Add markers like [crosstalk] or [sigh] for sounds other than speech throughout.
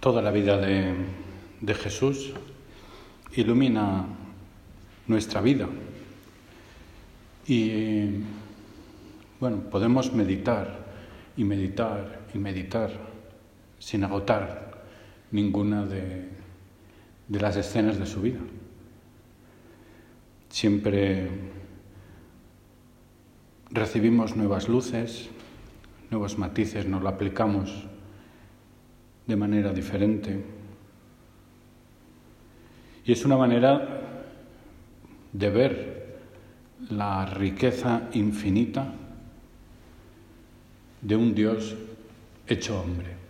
Toda la vida de, de Jesús ilumina nuestra vida. Y bueno, podemos meditar y meditar y meditar sin agotar ninguna de, de las escenas de su vida. Siempre recibimos nuevas luces, nuevos matices, nos lo aplicamos de manera diferente. Y es una manera de ver la riqueza infinita de un Dios hecho hombre.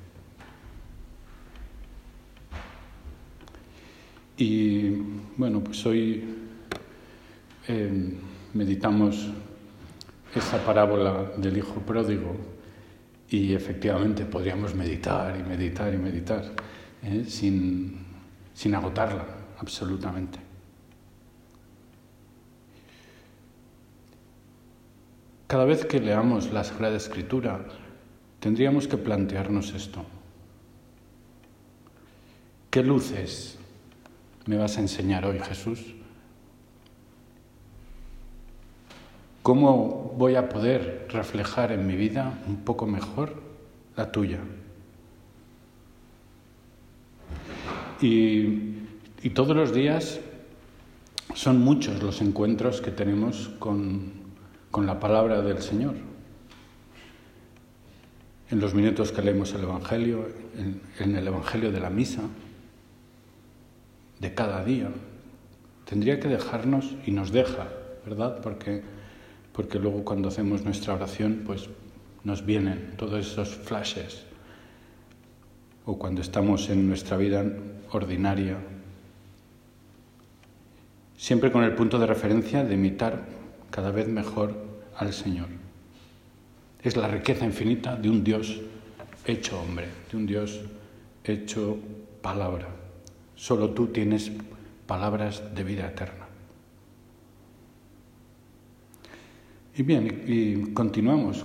Y bueno, pues hoy eh, meditamos esa parábola del Hijo Pródigo y efectivamente podríamos meditar y meditar y meditar ¿eh? sin, sin agotarla absolutamente. Cada vez que leamos la Sagrada Escritura, tendríamos que plantearnos esto. ¿Qué luces me vas a enseñar hoy, Jesús? ¿Cómo voy a poder reflejar en mi vida un poco mejor la tuya? Y, todos los días son muchos los encuentros que tenemos con, con la palabra del Señor. En los minutos que leemos el Evangelio, en, en el Evangelio de la misa, de cada día, tendría que dejarnos y nos deja, ¿verdad? Porque porque luego cuando hacemos nuestra oración, pues nos vienen todos esos flashes. O cuando estamos en nuestra vida ordinaria, siempre con el punto de referencia de imitar cada vez mejor al Señor. Es la riqueza infinita de un Dios hecho hombre, de un Dios hecho palabra. Solo tú tienes palabras de vida eterna. Y bien, y continuamos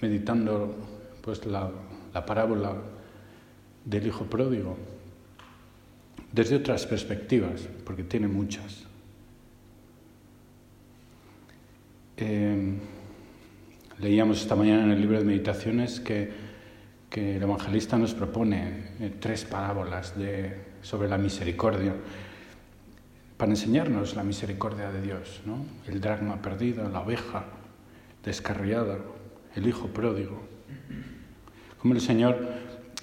meditando pues la, la parábola del hijo pródigo desde otras perspectivas, porque tiene muchas. Eh, leíamos esta mañana en el libro de meditaciones que, que el evangelista nos propone eh, tres parábolas de, sobre la misericordia para enseñarnos la misericordia de Dios, ¿no? el dragma perdido, la oveja, descarriada, el hijo pródigo. Como el Señor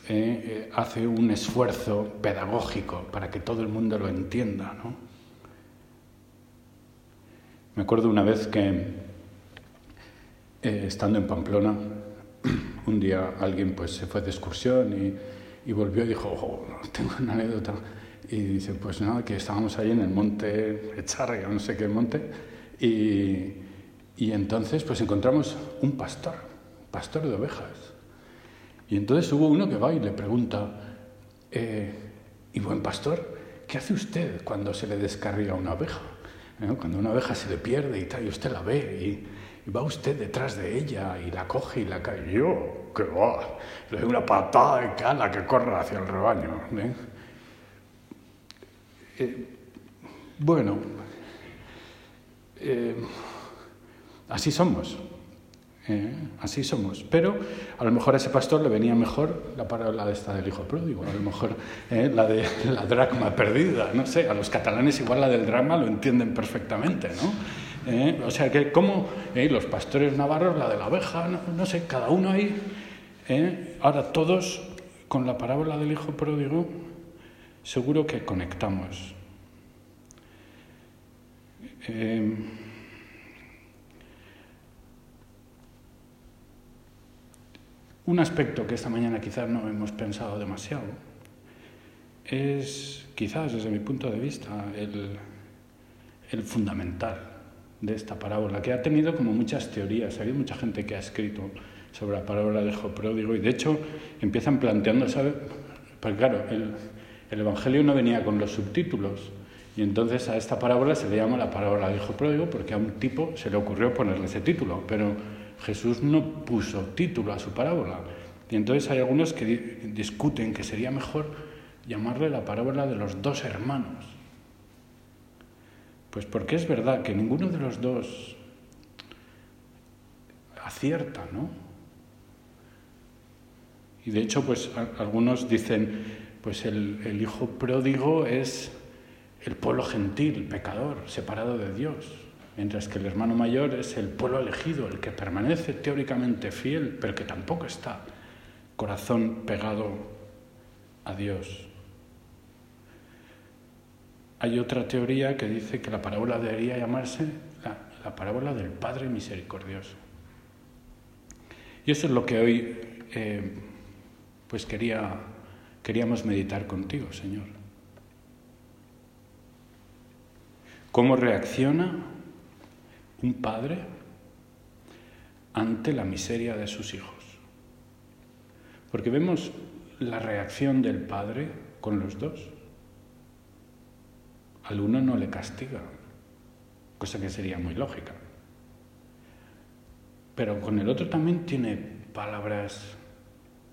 eh, eh, hace un esfuerzo pedagógico para que todo el mundo lo entienda. ¿no? Me acuerdo una vez que, eh, estando en Pamplona, [clears throat] un día alguien pues, se fue de excursión y, volvió y dijo, oh, tengo una anécdota. Y dice, pues nada, que estábamos ahí en el monte Echarria, no sé qué monte, y, y entonces pues encontramos un pastor, pastor de ovejas. Y entonces hubo uno que va y le pregunta, eh, y buen pastor, ¿qué hace usted cuando se le descarriga una oveja? ¿No? Cuando una oveja se le pierde y tal, y usted la ve, y, va usted detrás de ella y la coge y la cae. Yo, que va, le doy una patada de cala que corra hacia el rebaño. ¿eh? Eh, bueno, eh, Así somos, ¿eh? así somos. Pero a lo mejor a ese pastor le venía mejor la parábola de esta del hijo pródigo, a lo mejor ¿eh? la de la dracma perdida, no sé. A los catalanes igual la del drama lo entienden perfectamente, ¿no? ¿Eh? O sea que como los pastores navarros la de la oveja, no, no sé, cada uno ahí. Ahora todos con la parábola del hijo pródigo seguro que conectamos. Un aspecto que esta mañana quizás no hemos pensado demasiado es, quizás desde mi punto de vista, el, fundamental de esta parábola, que ha tenido como muchas teorías. Ha mucha gente que ha escrito sobre la parábola del hijo pródigo y de hecho empiezan planteando, ¿sabe? Porque claro, el, el Evangelio no venía con los subtítulos. Y entonces a esta parábola se le llama la parábola del hijo pródigo porque a un tipo se le ocurrió ponerle ese título. Pero Jesús no puso título a su parábola. Y entonces hay algunos que discuten que sería mejor llamarle la parábola de los dos hermanos. Pues porque es verdad que ninguno de los dos acierta, ¿no? Y de hecho, pues algunos dicen, pues el, el hijo pródigo es el pueblo gentil, pecador, separado de Dios, mientras que el hermano mayor es el pueblo elegido, el que permanece teóricamente fiel, pero que tampoco está corazón pegado a Dios. Hay otra teoría que dice que la parábola debería llamarse la, parábola del Padre Misericordioso. Y eso es lo que hoy eh, pues quería, queríamos meditar contigo, Señor. ¿Cómo reacciona un padre ante la miseria de sus hijos? Porque vemos la reacción del padre con los dos. Al uno no le castiga, cosa que sería muy lógica. Pero con el otro también tiene palabras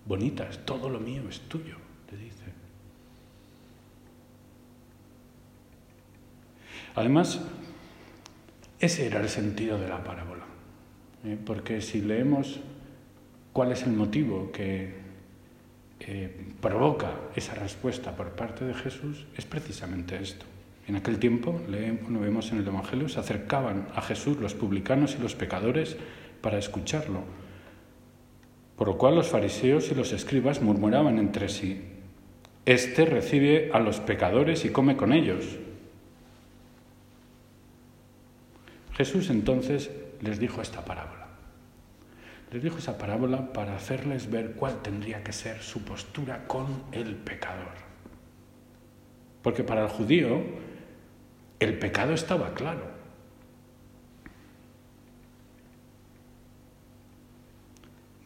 bonitas. Todo lo mío es tuyo, te dice. Además, ese era el sentido de la parábola. ¿eh? Porque si leemos cuál es el motivo que eh, provoca esa respuesta por parte de Jesús, es precisamente esto. En aquel tiempo, leemos, lo vemos en el Evangelio, se acercaban a Jesús los publicanos y los pecadores para escucharlo. Por lo cual los fariseos y los escribas murmuraban entre sí, Este recibe a los pecadores y come con ellos. Jesús entonces les dijo esta parábola. Les dijo esa parábola para hacerles ver cuál tendría que ser su postura con el pecador. Porque para el judío el pecado estaba claro.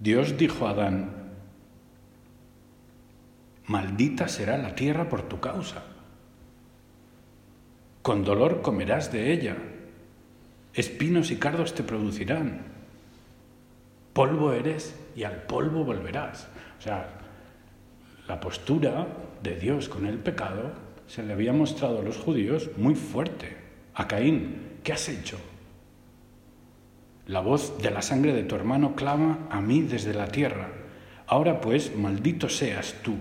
Dios dijo a Adán, maldita será la tierra por tu causa. Con dolor comerás de ella espinos y cardos te producirán. Polvo eres y al polvo volverás. O sea, la postura de Dios con el pecado se le había mostrado a los judíos muy fuerte. A Caín, ¿qué has hecho? La voz de la sangre de tu hermano clama a mí desde la tierra. Ahora pues, maldito seas tú.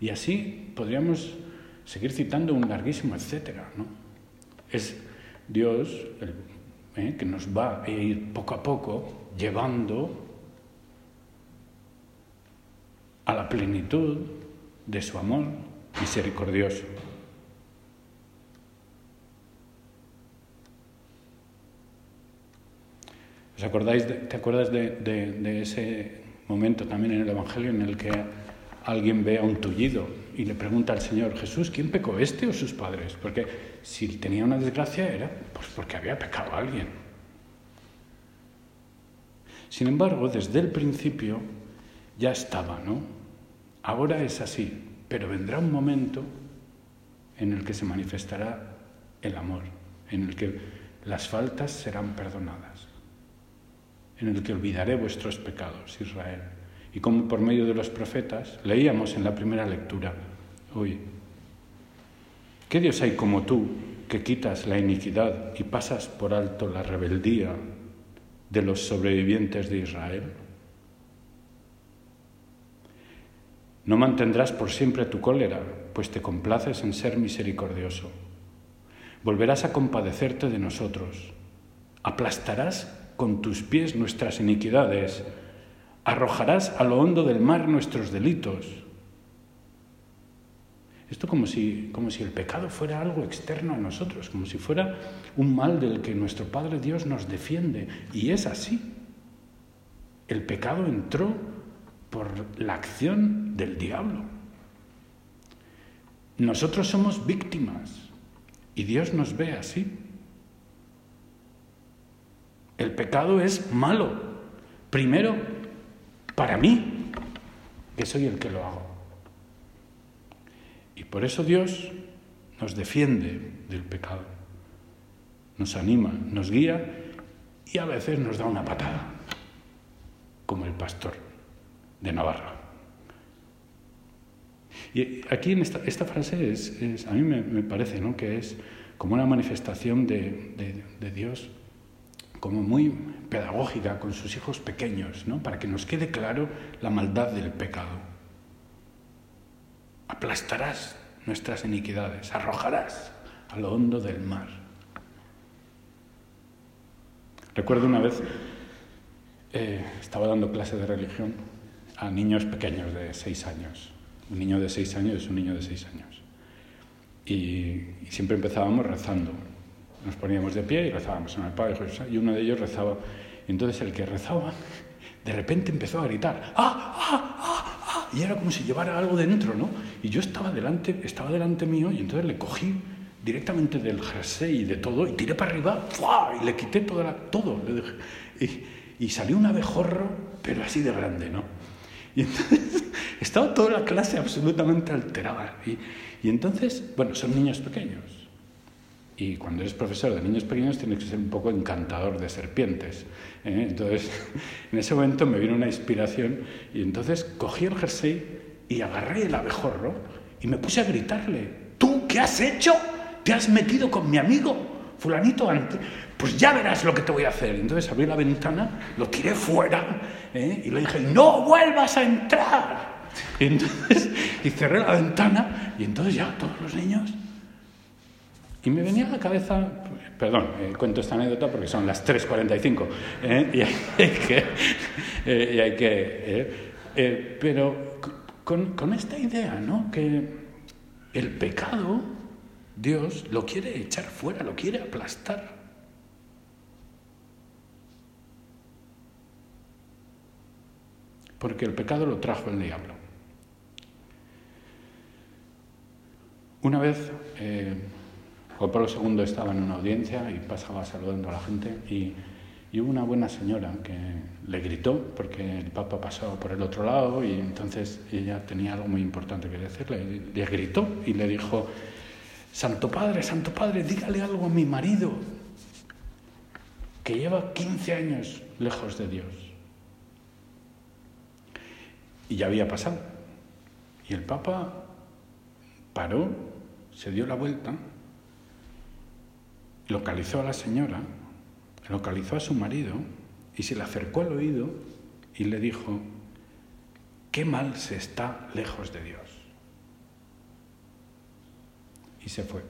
Y así podríamos seguir citando un larguísimo etcétera. ¿no? Es Dios el, eh, que nos va a ir poco a poco llevando a la plenitud de su amor misericordioso. ¿Os acordáis ¿Te acuerdas de, de, ese momento también en el Evangelio en el que alguien ve a un tullido y le pregunta al Señor, Jesús, ¿quién pecó, este o sus padres? Porque si tenía una desgracia era pues porque había pecado alguien. Sin embargo, desde el principio ya estaba, ¿no? Ahora es así, pero vendrá un momento en el que se manifestará el amor, en el que las faltas serán perdonadas, en el que olvidaré vuestros pecados, Israel y como por medio de los profetas leíamos en la primera lectura hoy. ¿Qué Dios hay como tú que quitas la iniquidad y pasas por alto la rebeldía de los sobrevivientes de Israel? No mantendrás por siempre tu cólera, pues te complaces en ser misericordioso. Volverás a compadecerte de nosotros. Aplastarás con tus pies nuestras iniquidades arrojarás a lo hondo del mar nuestros delitos. Esto como si, como si el pecado fuera algo externo a nosotros, como si fuera un mal del que nuestro Padre Dios nos defiende. Y es así. El pecado entró por la acción del diablo. Nosotros somos víctimas y Dios nos ve así. El pecado es malo. Primero, para mí, que soy el que lo hago. Y por eso Dios nos defiende del pecado, nos anima, nos guía y a veces nos da una patada, como el pastor de Navarra. Y aquí en esta, frase es, a mí me, parece ¿no? que es como una manifestación de, Dios como muy pedagógica con sus hijos pequeños, ¿no? para que nos quede claro la maldad del pecado. Aplastarás nuestras iniquidades, arrojarás a lo hondo del mar. Recuerdo una vez, eh, estaba dando clase de religión a niños pequeños de seis años. Un niño de seis años es un niño de seis años. Y, siempre empezábamos rezando. Nos poníamos de pie y rezábamos en el Padre. Y uno de ellos rezaba. Y entonces el que rezaba, de repente empezó a gritar. ¡Ah, ah, ah, ah! Y era como si llevara algo dentro, ¿no? Y yo estaba delante, estaba delante mío y entonces le cogí directamente del jersey y de todo y tiré para arriba y le quité todo. todo y, y salió un abejorro, pero así de grande, ¿no? Y entonces [laughs] estaba toda la clase absolutamente alterada. Y, y entonces, bueno, son niños pequeños. Y cuando eres profesor de niños pequeños tienes que ser un poco encantador de serpientes. ¿eh? Entonces, [laughs] en ese momento me vino una inspiración y entonces cogí el jersey y agarré el abejorro y me puse a gritarle, ¿tú qué has hecho? ¿Te has metido con mi amigo? Fulanito antes, pues ya verás lo que te voy a hacer. Entonces abrí la ventana, lo tiré fuera ¿eh? y le dije, no vuelvas a entrar. [laughs] Y, entonces, [laughs] y cerré la ventana y entonces ya todos los niños... Y me venía a la cabeza, perdón, eh, cuento esta anécdota porque son las 3.45 [laughs] ¿eh? y hay que... y hay que pero con, con esta idea, ¿no? Que el pecado Dios lo quiere echar fuera, lo quiere aplastar. Porque el pecado lo trajo el diablo. Una vez eh, Juan Pablo II estaba en una audiencia y pasaba saludando a la gente y, hubo una buena señora que le gritó porque el Papa pasaba por el otro lado y entonces ella tenía algo muy importante que decirle. Le gritó y le dijo, Santo Padre, Santo Padre, dígale algo a mi marido, que lleva 15 años lejos de Dios. Y ya había pasado. Y el Papa paró, se dio la vuelta, localizó a la señora, localizó a su marido y se le acercó al oído y le dijo, qué mal se está lejos de Dios y se fue.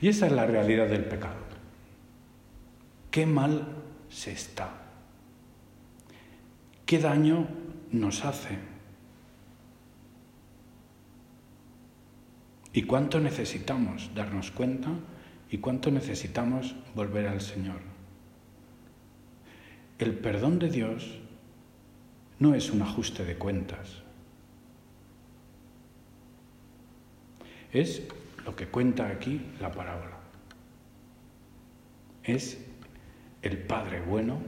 Y esa es la realidad del pecado. Qué mal se está. Qué daño nos hace. Y cuánto necesitamos darnos cuenta y cuánto necesitamos volver al Señor. El perdón de Dios no es un ajuste de cuentas. Es lo que cuenta aquí la parábola. Es el Padre bueno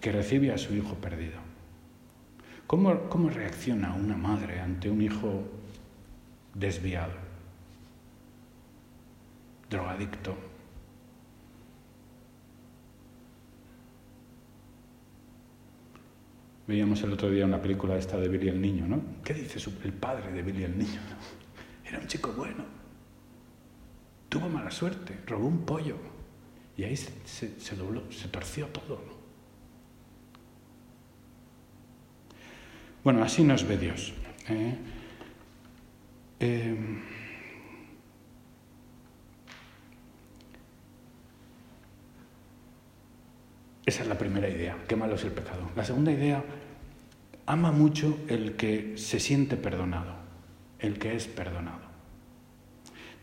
que recibe a su hijo perdido. ¿Cómo, ¿Cómo, reacciona una madre ante un hijo desviado, drogadicto? Veíamos el otro día una película esta de Billy el Niño, ¿no? ¿Qué dice el padre de Billy el Niño? [laughs] Era un chico bueno. Tuvo mala suerte, robó un pollo. Y ahí se, dobló, se torció todo. Bueno, así nos ve Dios. ¿eh? Em, esa es la primera idea. Qué malo es el pecado. La segunda idea, ama mucho el que se siente perdonado el que es perdonado.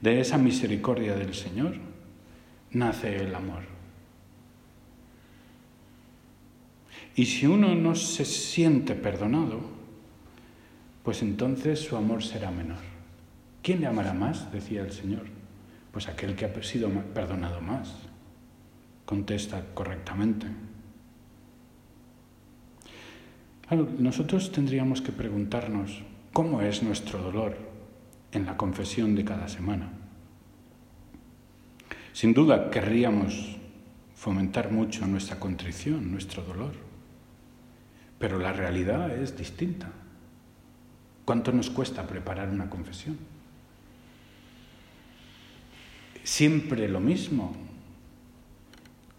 De esa misericordia del Señor nace el amor. Y si uno no se siente perdonado, pues entonces su amor será menor. ¿Quién le amará más? decía el Señor. Pues aquel que ha sido perdonado más. Contesta correctamente. nosotros tendríamos que preguntarnos, cómo es nuestro dolor en la confesión de cada semana. Sin duda querríamos fomentar mucho nuestra contrición, nuestro dolor. pero la realidad es distinta. ¿Cuánto nos cuesta preparar una confesión? Siempre lo mismo,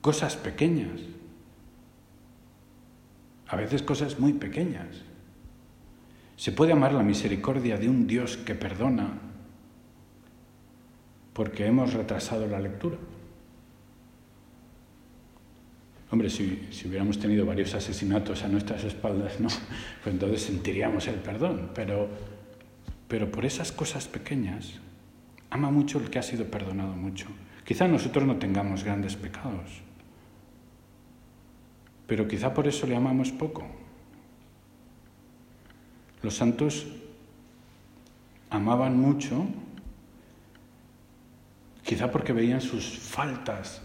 cosas pequeñas, a veces cosas muy pequeñas. Se puede amar la misericordia de un Dios que perdona porque hemos retrasado la lectura. Hombre, si, hubiéramos tenido varios asesinatos a nuestras espaldas, ¿no? [laughs] Pues entonces sentiríamos el perdón. Pero, pero por esas cosas pequeñas, ama mucho el que ha sido perdonado mucho. Quizá nosotros no tengamos grandes pecados, pero quizá por eso le amamos poco. Los santos amaban mucho, quizá porque veían sus faltas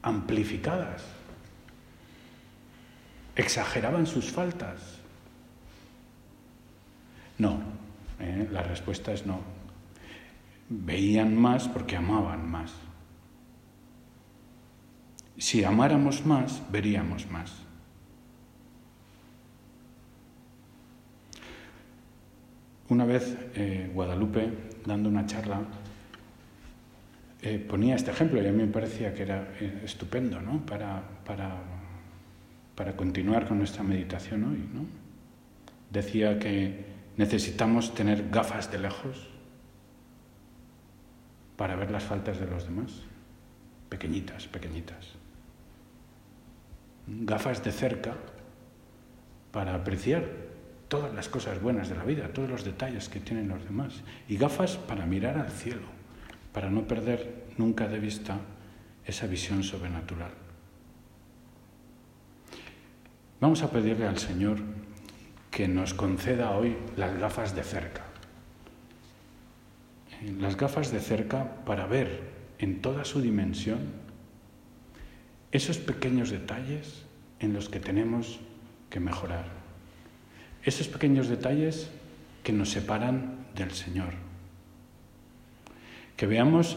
amplificadas ¿Exageraban sus faltas? No, ¿eh? la respuesta es no. Veían más porque amaban más. Si amáramos más, veríamos más. Una vez eh, Guadalupe, dando una charla, eh, ponía este ejemplo y a mí me parecía que era estupendo ¿no? para, para para continuar con nuestra meditación hoy. ¿no? Decía que necesitamos tener gafas de lejos para ver las faltas de los demás, pequeñitas, pequeñitas. Gafas de cerca para apreciar todas las cosas buenas de la vida, todos los detalles que tienen los demás. Y gafas para mirar al cielo, para no perder nunca de vista esa visión sobrenatural. Vamos a pedirle al Señor que nos conceda hoy las gafas de cerca. Las gafas de cerca para ver en toda su dimensión esos pequeños detalles en los que tenemos que mejorar. Esos pequeños detalles que nos separan del Señor. Que veamos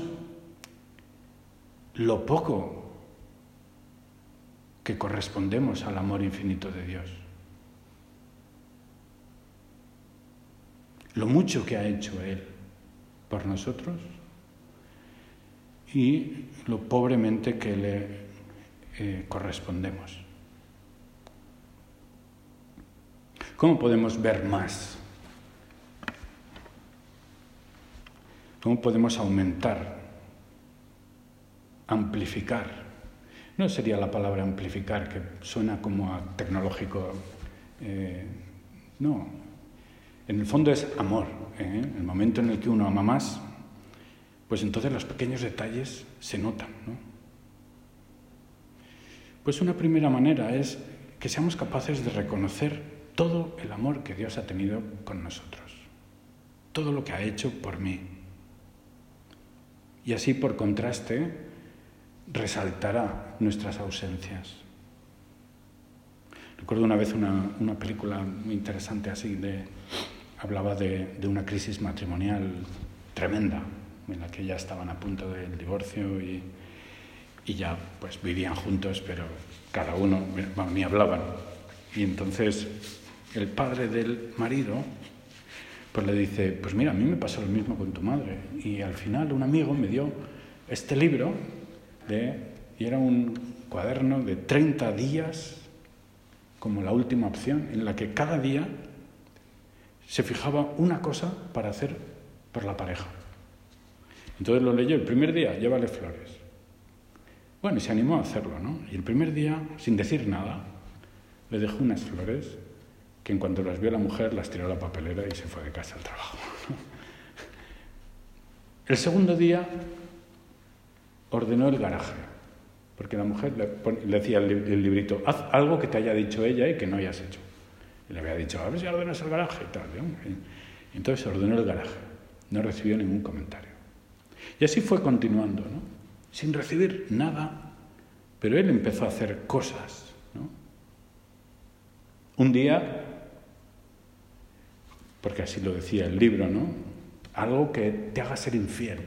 lo poco que correspondemos al amor infinito de Dios. Lo mucho que ha hecho Él por nosotros y lo pobremente que le eh, correspondemos. ¿Cómo podemos ver más? ¿Cómo podemos aumentar, amplificar no sería la palabra amplificar, que suena como a tecnológico. Eh, no. En el fondo es amor. ¿eh? El momento en el que uno ama más, pues entonces los pequeños detalles se notan. ¿no? Pues una primera manera es que seamos capaces de reconocer todo el amor que Dios ha tenido con nosotros, todo lo que ha hecho por mí. Y así, por contraste, resaltará nuestras ausencias. Recuerdo una vez una, una película muy interesante así, de, hablaba de, de, una crisis matrimonial tremenda, en la que ya estaban a punto del divorcio y, y ya pues vivían juntos, pero cada uno, ni hablaban. Y entonces el padre del marido pues le dice, pues mira, a mí me pasó lo mismo con tu madre. Y al final un amigo me dio este libro y era un cuaderno de 30 días como la última opción, en la que cada día se fijaba una cosa para hacer por la pareja. Entonces lo leyó el primer día, llévale flores. Bueno, y se animó a hacerlo, ¿no? Y el primer día, sin decir nada, le dejó unas flores que en cuanto las vio la mujer las tiró a la papelera y se fue de casa al trabajo. El segundo día ordenó el garaje, porque la mujer le, decía el, librito, haz algo que te haya dicho ella y que no hayas hecho. Le había dicho, a ver si ordenas el garaje y tal. Entonces ordenó el garaje, no recibió ningún comentario. Y así fue continuando, ¿no? sin recibir nada, pero él empezó a hacer cosas. ¿no? Un día, porque así lo decía el libro, ¿no? algo que te haga ser infiel.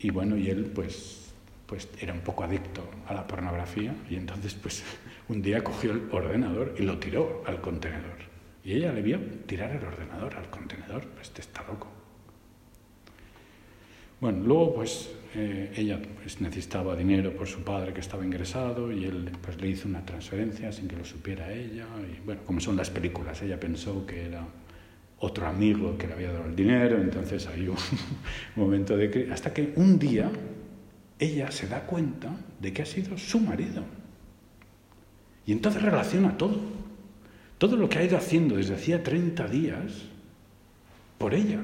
Y bueno, y él pues, pues era un poco adicto a la pornografía y entonces pues un día cogió el ordenador y lo tiró al contenedor. Y ella le vio tirar el ordenador al contenedor. Este está loco. Bueno, luego pues eh, ella pues, necesitaba dinero por su padre que estaba ingresado y él pues, le hizo una transferencia sin que lo supiera ella. Y bueno, como son las películas, ella pensó que era otro amigo que le había dado el dinero, entonces hay un [laughs] momento de. Hasta que un día ella se da cuenta de que ha sido su marido. Y entonces relaciona todo. Todo lo que ha ido haciendo desde hacía 30 días por ella.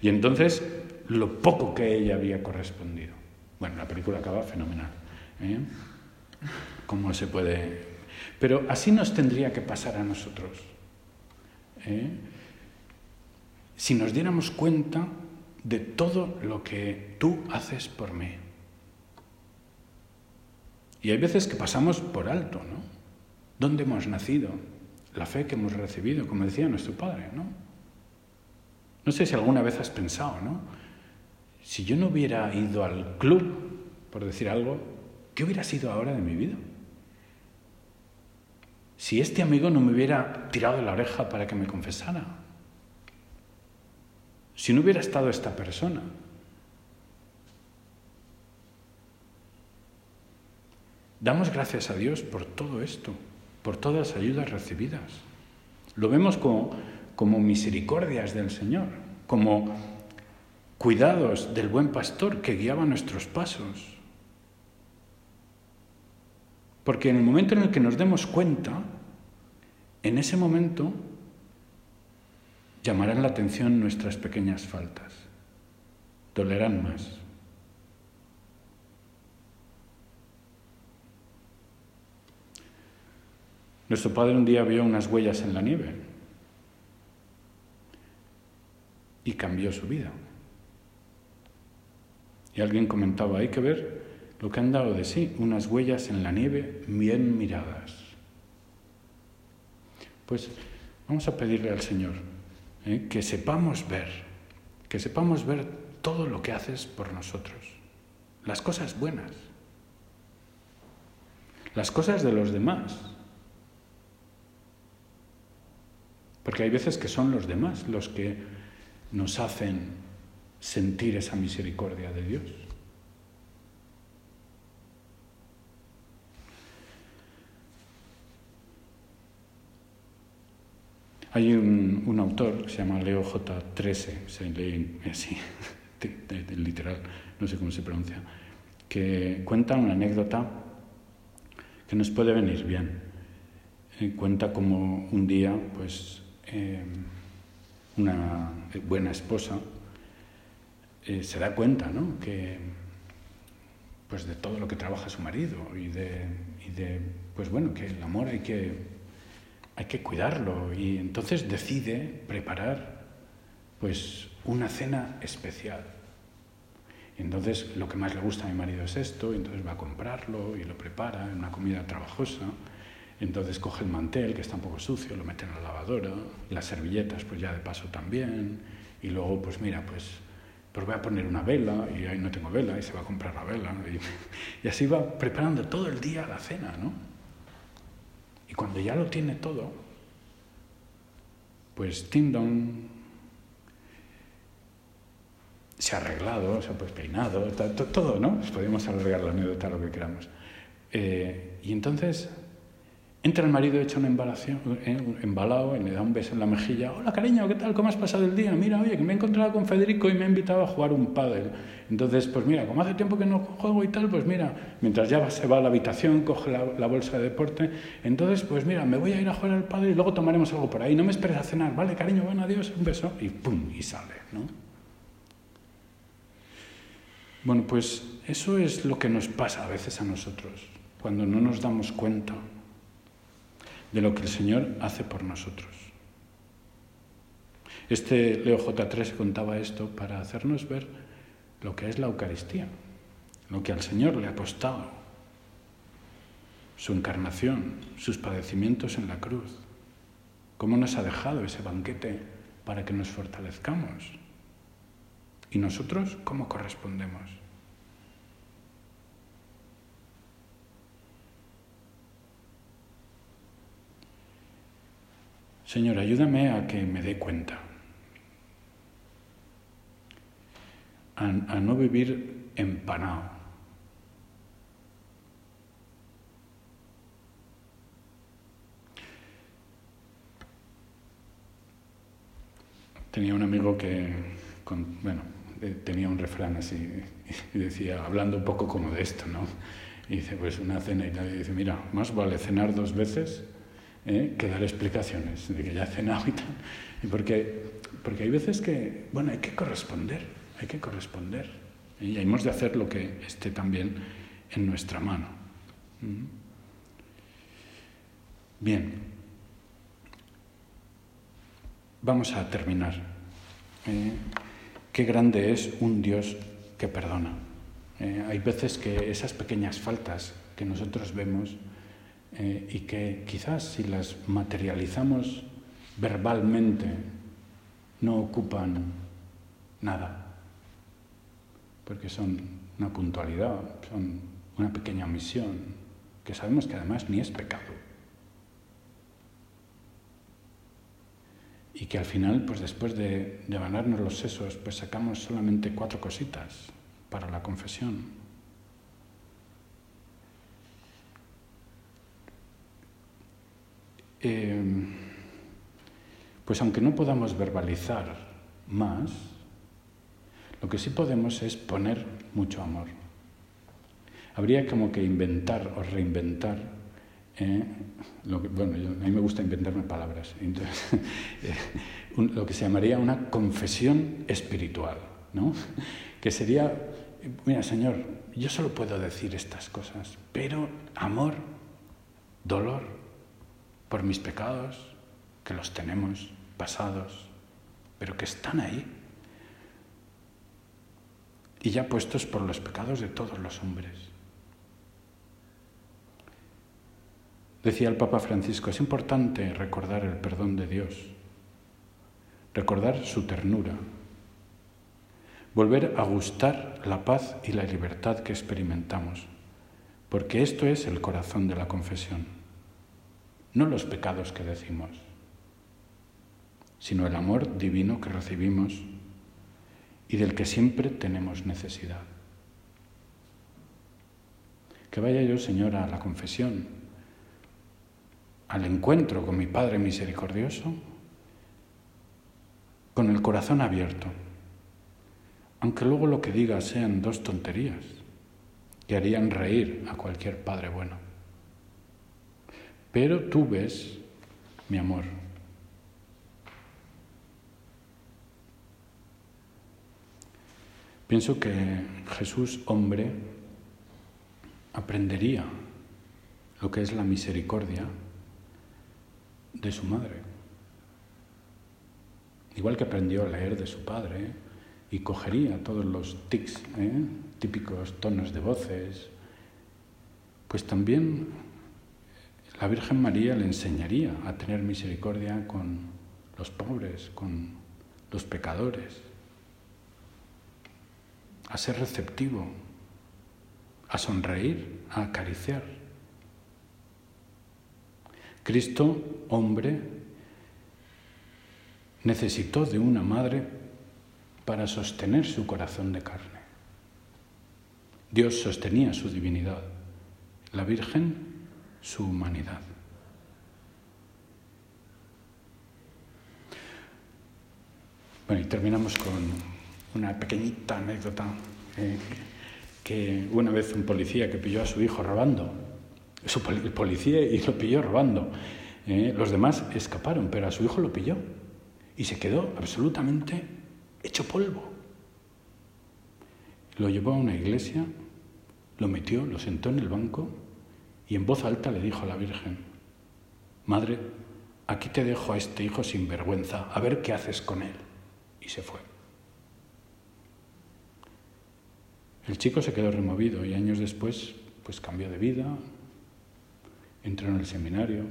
Y entonces, lo poco que ella había correspondido. Bueno, la película acaba fenomenal. ¿eh? ¿Cómo se puede...? Pero así nos tendría que pasar a nosotros. ¿eh? Si nos diéramos cuenta de todo lo que tú haces por mí. Y hay veces que pasamos por alto, ¿no? ¿Dónde hemos nacido? La fe que hemos recibido, como decía nuestro Padre, ¿no? No sé si alguna vez has pensado, ¿no? Si yo no hubiera ido al club, por decir algo, ¿qué hubiera sido ahora de mi vida? Si este amigo no me hubiera tirado la oreja para que me confesara, si no hubiera estado esta persona, damos gracias a Dios por todo esto, por todas las ayudas recibidas. Lo vemos como misericordias del Señor, como cuidados del buen pastor que guiaba nuestros pasos. Porque en el momento en el que nos demos cuenta, en ese momento llamarán la atención nuestras pequeñas faltas, dolerán más. Nuestro padre un día vio unas huellas en la nieve y cambió su vida. Y alguien comentaba, hay que ver lo que han dado de sí, unas huellas en la nieve bien miradas. Pues vamos a pedirle al Señor ¿eh? que sepamos ver, que sepamos ver todo lo que haces por nosotros, las cosas buenas, las cosas de los demás. Porque hay veces que son los demás los que nos hacen sentir esa misericordia de Dios. Hay un, autor que se llama Leo J. 13, se lee así, literal, no sé cómo se pronuncia, que cuenta una anécdota que nos puede venir bien. Eh, cuenta como un día, pues, eh, una buena esposa, eh, se da cuenta ¿no? que, pues de todo lo que trabaja su marido y de, y de, pues bueno, que el amor hay que, hay que cuidarlo y entonces decide preparar pues una cena especial. entonces lo que más le gusta a mi marido es esto, y entonces va a comprarlo y lo prepara, en una comida trabajosa. Entonces coge el mantel, que está un poco sucio, lo mete en la lavadora, las servilletas pues ya de paso también, y luego pues mira, pues, pues voy a poner una vela, y ahí no tengo vela, y se va a comprar la vela, y, así va preparando todo el día la cena, ¿no? Y cuando ya lo tiene todo, pues Tindon se ha arreglado, se ha pues peinado, todo, ¿no? Podemos alargar la anécdota lo que queramos. Eh, y entonces Entra el marido hecho un eh, embalado y le da un beso en la mejilla. Hola, cariño, ¿qué tal? ¿Cómo has pasado el día? Mira, oye, que me he encontrado con Federico y me ha invitado a jugar un pádel. Entonces, pues mira, como hace tiempo que no juego y tal, pues mira, mientras ya se va a la habitación, coge la, bolsa de deporte. Entonces, pues mira, me voy a ir a jugar al pádel y luego tomaremos algo por ahí. No me esperes a cenar, ¿vale, cariño? Bueno, adiós, un beso y pum, y sale, ¿no? Bueno, pues eso es lo que nos pasa a veces a nosotros, cuando no nos damos cuenta de lo que el Señor hace por nosotros. Este Leo J3 contaba esto para hacernos ver lo que es la Eucaristía, lo que al Señor le ha costado, su encarnación, sus padecimientos en la cruz, cómo nos ha dejado ese banquete para que nos fortalezcamos. Y nosotros, ¿cómo correspondemos? Señor, ayúdame a que me dé cuenta, a, no vivir empanado. Tenía un amigo que, con, bueno, eh, tenía un refrán así y decía, hablando un poco como de esto, ¿no? Y dice, pues una cena y nadie dice, mira, más vale cenar dos veces ¿eh? que dar explicaciones de que ya he cenado y tal. Y porque, porque hay veces que, bueno, hay que corresponder, hay que corresponder. ¿eh? Y hemos de hacer lo que esté también en nuestra mano. ¿Mm? Bien, vamos a terminar. ¿eh? qué grande es un Dios que perdona. hay veces que esas pequeñas faltas que nosotros vemos, eh, y que quizás si las materializamos verbalmente no ocupan nada, porque son una puntualidad, son una pequeña omisión, que sabemos que además ni es pecado. Y que al final, pues después de, de ganarnos los sesos, pues sacamos solamente cuatro cositas para la confesión. Em, pues aunque no podamos verbalizar más, lo que sí podemos es poner mucho amor. Habría como que inventar o reinventar, eh, lo que, bueno, a mí me gusta inventarme palabras, [laughs] eh, lo que se llamaría una confesión espiritual, ¿no? [laughs] que sería, mira Señor, yo solo puedo decir estas cosas, pero amor, dolor, por mis pecados, que los tenemos pasados, pero que están ahí. Y ya puestos por los pecados de todos los hombres. Decía el Papa Francisco, es importante recordar el perdón de Dios, recordar su ternura, volver a gustar la paz y la libertad que experimentamos, porque esto es el corazón de la confesión no los pecados que decimos, sino el amor divino que recibimos y del que siempre tenemos necesidad. Que vaya yo, Señora, a la confesión, al encuentro con mi Padre misericordioso, con el corazón abierto, aunque luego lo que diga sean dos tonterías que harían reír a cualquier Padre bueno. Pero tú ves mi amor. Pienso que Jesús, hombre, aprendería lo que es la misericordia de su madre. Igual que aprendió a leer de su padre y cogería todos los tics, ¿eh? típicos tonos de voces, pues también la Virgen María le enseñaría a tener misericordia con los pobres, con los pecadores, a ser receptivo, a sonreír, a acariciar. Cristo, hombre, necesitó de una madre para sostener su corazón de carne. Dios sostenía su divinidad. La Virgen su humanidad. Bueno, y terminamos con una pequeñita anécdota eh, que una vez un policía que pilló a su hijo robando, su el policía y lo pilló robando. Eh, los demás escaparon, pero a su hijo lo pilló y se quedó absolutamente hecho polvo. Lo llevó a una iglesia, lo metió, lo sentó en el banco y en voz alta le dijo a la Virgen, Madre, aquí te dejo a este hijo sin vergüenza, a ver qué haces con él. Y se fue. El chico se quedó removido y años después pues cambió de vida, entró en el seminario,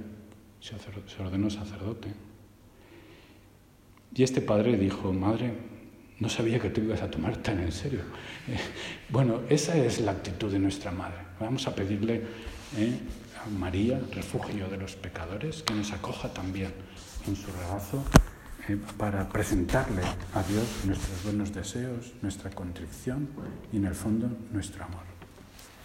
se ordenó sacerdote. Y este padre dijo, Madre, no sabía que tú ibas a tomar tan en serio. [laughs] Bueno, esa es la actitud de nuestra madre. Vamos a pedirle a María, refugio de los pecadores, que nos acoja también en su regazo eh, para presentarle a Dios nuestros buenos deseos, nuestra contrición y en el fondo nuestro amor.